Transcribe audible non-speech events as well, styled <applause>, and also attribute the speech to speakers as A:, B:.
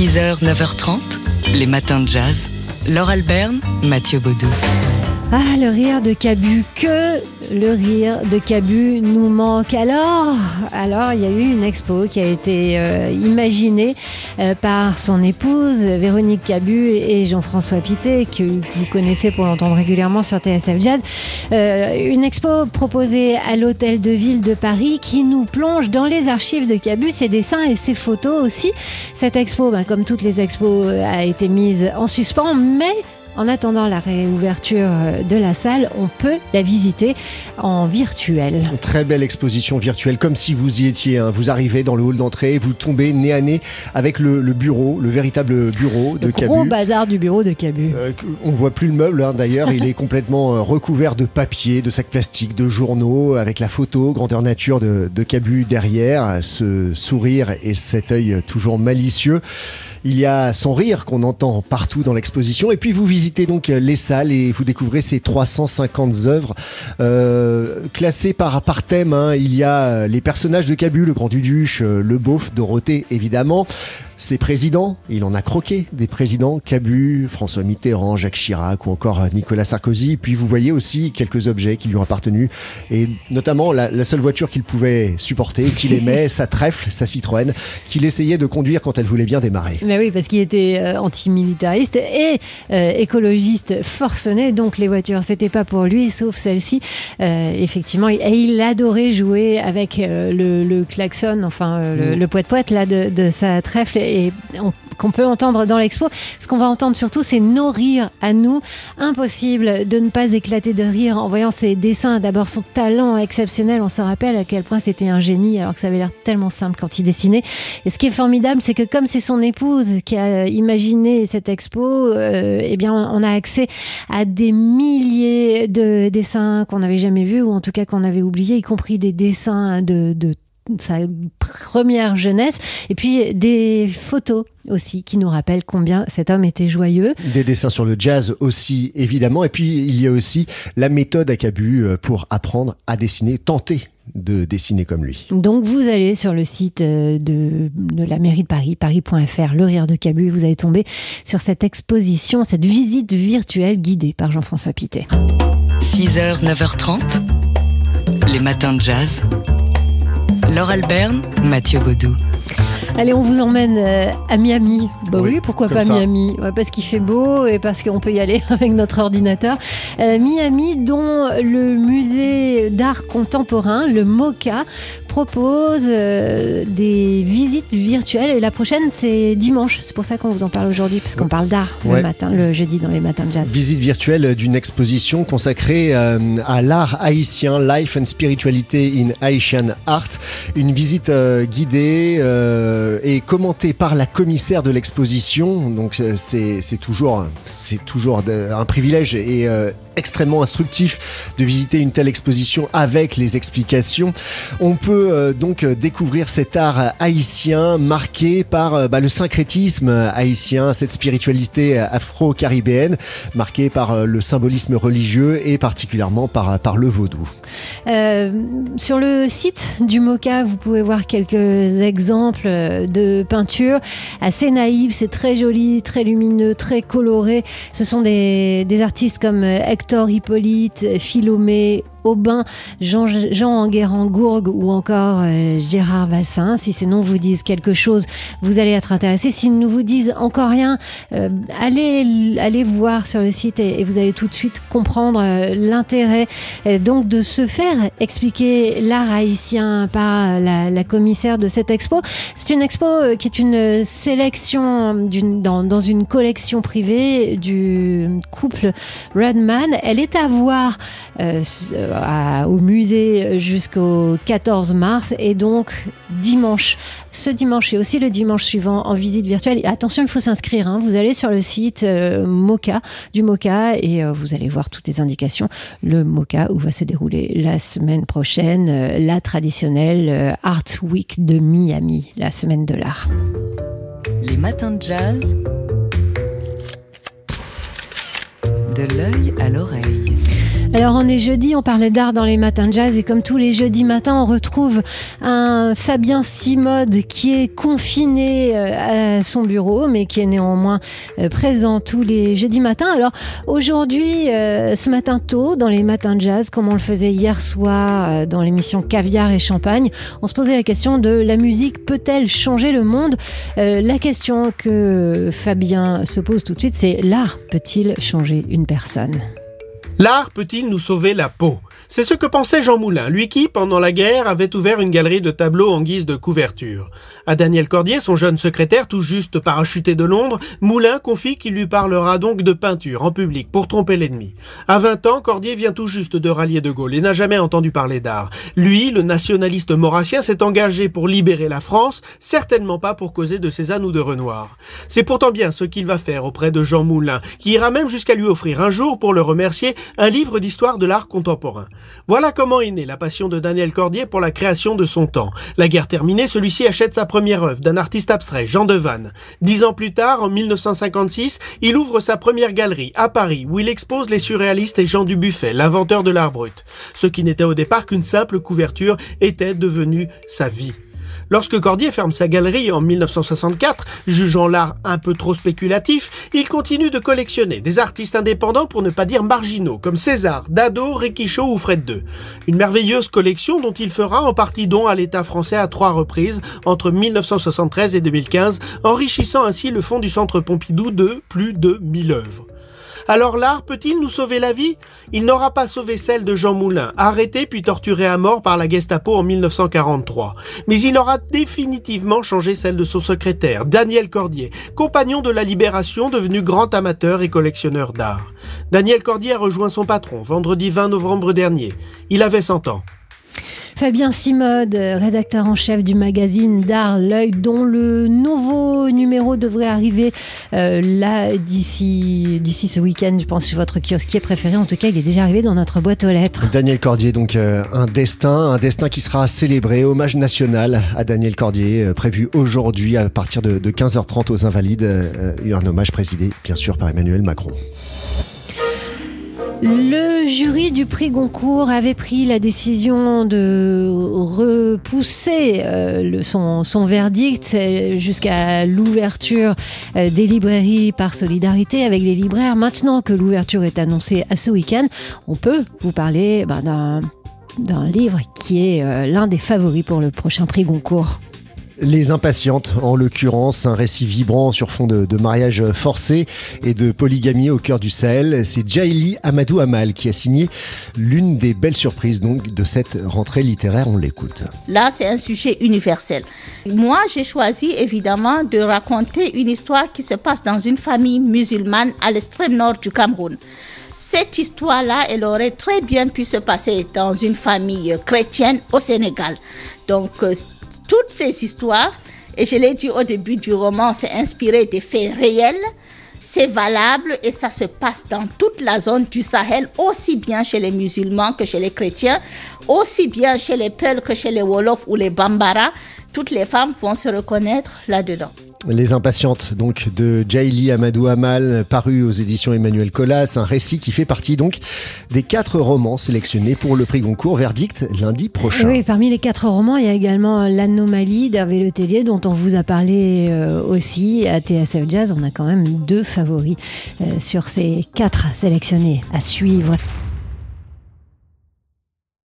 A: 6h, 9h30, les matins de jazz. Laure Alberne, Mathieu Baudou.
B: Ah, le rire de Cabu, que le rire de Cabu nous manque. Alors, alors il y a eu une expo qui a été euh, imaginée euh, par son épouse Véronique Cabu et Jean-François Pité, que vous connaissez pour l'entendre régulièrement sur TSF Jazz. Euh, une expo proposée à l'Hôtel de Ville de Paris qui nous plonge dans les archives de Cabu, ses dessins et ses photos aussi. Cette expo, bah, comme toutes les expos, a été mise en suspens, mais en attendant la réouverture de la salle, on peut la visiter en virtuel.
C: Très belle exposition virtuelle, comme si vous y étiez. hein. Vous arrivez dans le hall d'entrée, vous tombez nez à nez avec le, le bureau, le véritable bureau de
B: Le gros bazar du bureau de Cabu.
C: Euh, on voit plus le meuble hein, d'ailleurs, il est <laughs> complètement euh, recouvert de papier, de sacs plastiques, de journaux, avec la photo grandeur nature de, de Cabu derrière, ce sourire et cet œil toujours malicieux. Il y a son rire qu'on entend partout dans l'exposition. Et puis vous visitez donc les salles et vous découvrez ces 350 œuvres euh, classées par, par thème. hein. Il y a les personnages de Cabu, le grand Duduche, euh, le beauf, Dorothée évidemment. Ses présidents, il en a croqué des présidents, Cabu, François Mitterrand, Jacques Chirac ou encore Nicolas Sarkozy. Puis vous voyez aussi quelques objets qui lui ont appartenu et notamment la, la seule voiture qu'il pouvait supporter, qu'il <laughs> aimait, sa trèfle, sa Citroën, qu'il essayait de conduire quand elle voulait bien démarrer.
B: Mais oui, parce qu'il était euh, antimilitariste et euh, écologiste forcené, donc les voitures, c'était pas pour lui, sauf celle-ci. Euh, effectivement, et il adorait jouer avec euh, le, le klaxon, enfin euh, le,
C: Mm.
B: le poète-poète là de, de sa trèfle, et on- qu'on peut entendre dans l'expo. Ce qu'on va entendre surtout, c'est nos rires à nous. Impossible de ne pas éclater de rire en voyant ses dessins. D'abord, son talent exceptionnel. On se rappelle à quel point c'était un génie, alors que ça avait l'air tellement simple quand il dessinait. Et ce qui est formidable, c'est que comme c'est son épouse qui a imaginé cette expo, euh, eh bien, on a accès à des milliers de dessins qu'on n'avait jamais vus, ou en tout cas qu'on avait oubliés, y compris des dessins de, de sa première jeunesse, et puis des photos aussi qui nous rappellent combien cet homme était joyeux.
C: Des dessins sur le jazz aussi évidemment. Et puis il y a aussi la méthode à Cabu euh, pour apprendre à dessiner, tenter de dessiner comme lui.
B: Donc vous allez sur le site euh, de, de la mairie de Paris, paris.fr, le rire de Cabu, et vous allez tomber sur cette exposition, cette visite virtuelle guidée par Jean-François Pité.
A: 6h, 9h30, les matins de jazz. Laure Alberne, Mathieu Baudou.
B: Allez, on vous emmène euh, à Miami. Bah oui,
C: Oui,
B: pourquoi pas
C: ça.
B: Miami? Ouais, Parce qu'il fait beau et parce qu'on peut y aller <laughs> avec notre ordinateur. Euh, Miami, dont le musée d'art contemporain, le MoCA, propose euh, des visites virtuelles. Et la prochaine, c'est dimanche. C'est pour ça qu'on vous en parle aujourd'hui, puisqu'on parle d'art le matin, le jeudi dans les matins de jazz.
C: Visite virtuelle d'une exposition consacrée euh, à l'art haïtien, Life and Spirituality in Haitian Art. Une visite euh, guidée et commentée par la commissaire de l'exposition. Donc c'est toujours, c'est toujours un privilège et extrêmement instructif de visiter une telle exposition avec les explications. On peut euh, donc euh, découvrir cet art haïtien marqué par euh, bah, le syncrétisme haïtien, cette spiritualité afro-caribéenne marquée par le symbolisme religieux et particulièrement par, le vaudou.
B: Sur le site du MoCA, vous pouvez voir quelques exemples de peintures assez naïves. C'est très joli, très lumineux, très coloré. Ce sont des, des artistes comme euh, Hector Hippolyte, Philomé. Aubin, Jean, Jean Enguerrand-Gourgue ou encore euh, Gérard Valsin. Si ces noms vous disent quelque chose, vous allez être intéressé. S'ils ne vous disent encore rien, euh, allez, allez voir sur le site et, vous allez tout de suite comprendre euh, l'intérêt euh, donc de se faire expliquer l'art haïtien par la, la commissaire de cette expo. C'est une expo euh, qui est une sélection dans, dans une collection privée du couple Redman. Elle est à voir euh, au musée jusqu'au 14 mars et donc dimanche, ce dimanche et aussi le dimanche suivant en visite virtuelle. Attention, il faut s'inscrire. hein. Vous allez sur le site euh, Moca du Moca et euh, vous allez voir toutes les indications. Le Moca où va se dérouler la semaine prochaine euh, la traditionnelle euh, Art Week de Miami, la semaine de l'art.
A: Les matins de jazz. De l'œil à l'oreille.
B: Alors on est jeudi, on parlait d'art dans les matins de jazz et comme tous les jeudis matins, on retrouve un Fabien Simode qui est confiné euh, à son bureau, mais qui est néanmoins euh, présent tous les jeudis matins. Alors aujourd'hui, euh, ce matin tôt, dans les matins de jazz, comme on le faisait hier soir dans l'émission Caviar et Champagne, on se posait la question de la musique peut-elle changer le monde? La question que Fabien se pose tout de suite, c'est l'art peut-il changer une personne?
D: L'art peut-il nous sauver la peau? C'est ce que pensait Jean Moulin, lui qui, pendant la guerre, avait ouvert une galerie de tableaux en guise de couverture. À Daniel Cordier, son jeune secrétaire, tout juste parachuté de Londres, Moulin confie qu'il lui parlera donc de peinture en public pour tromper l'ennemi. À 20 ans, Cordier vient tout juste de rallier De Gaulle et n'a jamais entendu parler d'art. Lui, le nationaliste maurassien, s'est engagé pour libérer la France, certainement pas pour causer de Cézanne ou de Renoir. C'est pourtant bien ce qu'il va faire auprès de Jean Moulin, qui ira même jusqu'à lui offrir un jour, pour le remercier, un livre d'histoire de l'art contemporain. Voilà comment est née la passion de Daniel Cordier pour la création de son temps. La guerre terminée, celui-ci achète sa première œuvre d'un artiste abstrait, Jean Devanne. Dix ans plus tard, en 1956, il ouvre sa première galerie à Paris, où il expose les surréalistes et Jean Dubuffet, l'inventeur de l'art brut. Ce qui n'était au départ qu'une simple couverture était devenu sa vie. Lorsque Cordier ferme sa galerie en 1964, jugeant l'art un peu trop spéculatif, il continue de collectionner des artistes indépendants pour ne pas dire marginaux, comme César, Dado, Riquichot ou Fred II. Une merveilleuse collection dont il fera en partie don à l'État français à trois reprises entre 1973 et 2015, enrichissant ainsi le fonds du Centre Pompidou de plus de 1000 œuvres. Alors l'art peut-il nous sauver la vie? Il n'aura pas sauvé celle de Jean Moulin, arrêté puis torturé à mort par la Gestapo en 1943. Mais il aura définitivement changé celle de son secrétaire, Daniel Cordier, compagnon de la Libération devenu grand amateur et collectionneur d'art. Daniel Cordier a rejoint son patron vendredi 20 novembre dernier. Il avait 100 ans.
B: Fabien Simode, rédacteur en chef du magazine d'art L'œil, dont le nouveau numéro devrait arriver euh, d'ici ce week-end, je pense, sur votre kiosquier préféré. En tout cas, il est déjà arrivé dans notre boîte aux lettres.
C: Daniel Cordier, donc euh, un destin, un destin qui sera célébré, hommage national à Daniel Cordier, euh, prévu aujourd'hui à partir de, de 15h30 aux Invalides, un hommage présidé bien sûr par Emmanuel Macron.
B: Le jury du prix Goncourt avait pris la décision de repousser euh, son, verdict euh, jusqu'à l'ouverture euh, des librairies par solidarité avec les libraires. Maintenant que l'ouverture est annoncée à ce week-end, on peut vous parler bah, d'un livre qui est l'un des favoris pour le prochain prix Goncourt.
C: Les Impatientes, en l'occurrence, un récit vibrant sur fond de, mariage forcé et de polygamie au cœur du Sahel. C'est Jaili Amadou Amal qui a signé l'une des belles surprises donc de cette rentrée littéraire. On l'écoute.
E: Là, c'est un sujet universel. Moi, j'ai choisi évidemment de raconter une histoire qui se passe dans une famille musulmane à l'extrême nord du Cameroun cette histoire-là, elle aurait très bien pu se passer dans une famille chrétienne au Sénégal. Donc, euh, toutes ces histoires, et je l'ai dit au début du roman, c'est inspiré des faits réels. C'est valable et ça se passe dans toute la zone du Sahel, aussi bien chez les musulmans que chez les chrétiens, aussi bien chez les Peuls que chez les Wolofs ou les Bambara. Toutes les femmes vont se reconnaître là-dedans.
C: Les Impatientes, donc de Jaili Amadou Amal, paru aux éditions Emmanuel Colas, un récit qui fait partie donc des quatre romans sélectionnés pour le prix Goncourt, verdict lundi prochain.
B: Oui, parmi les quatre romans, il y a également L'Anomalie d'Hervé Letellier, dont on vous a parlé euh, aussi à TSF Jazz. On a quand même deux favoris euh, sur ces quatre sélectionnés à suivre.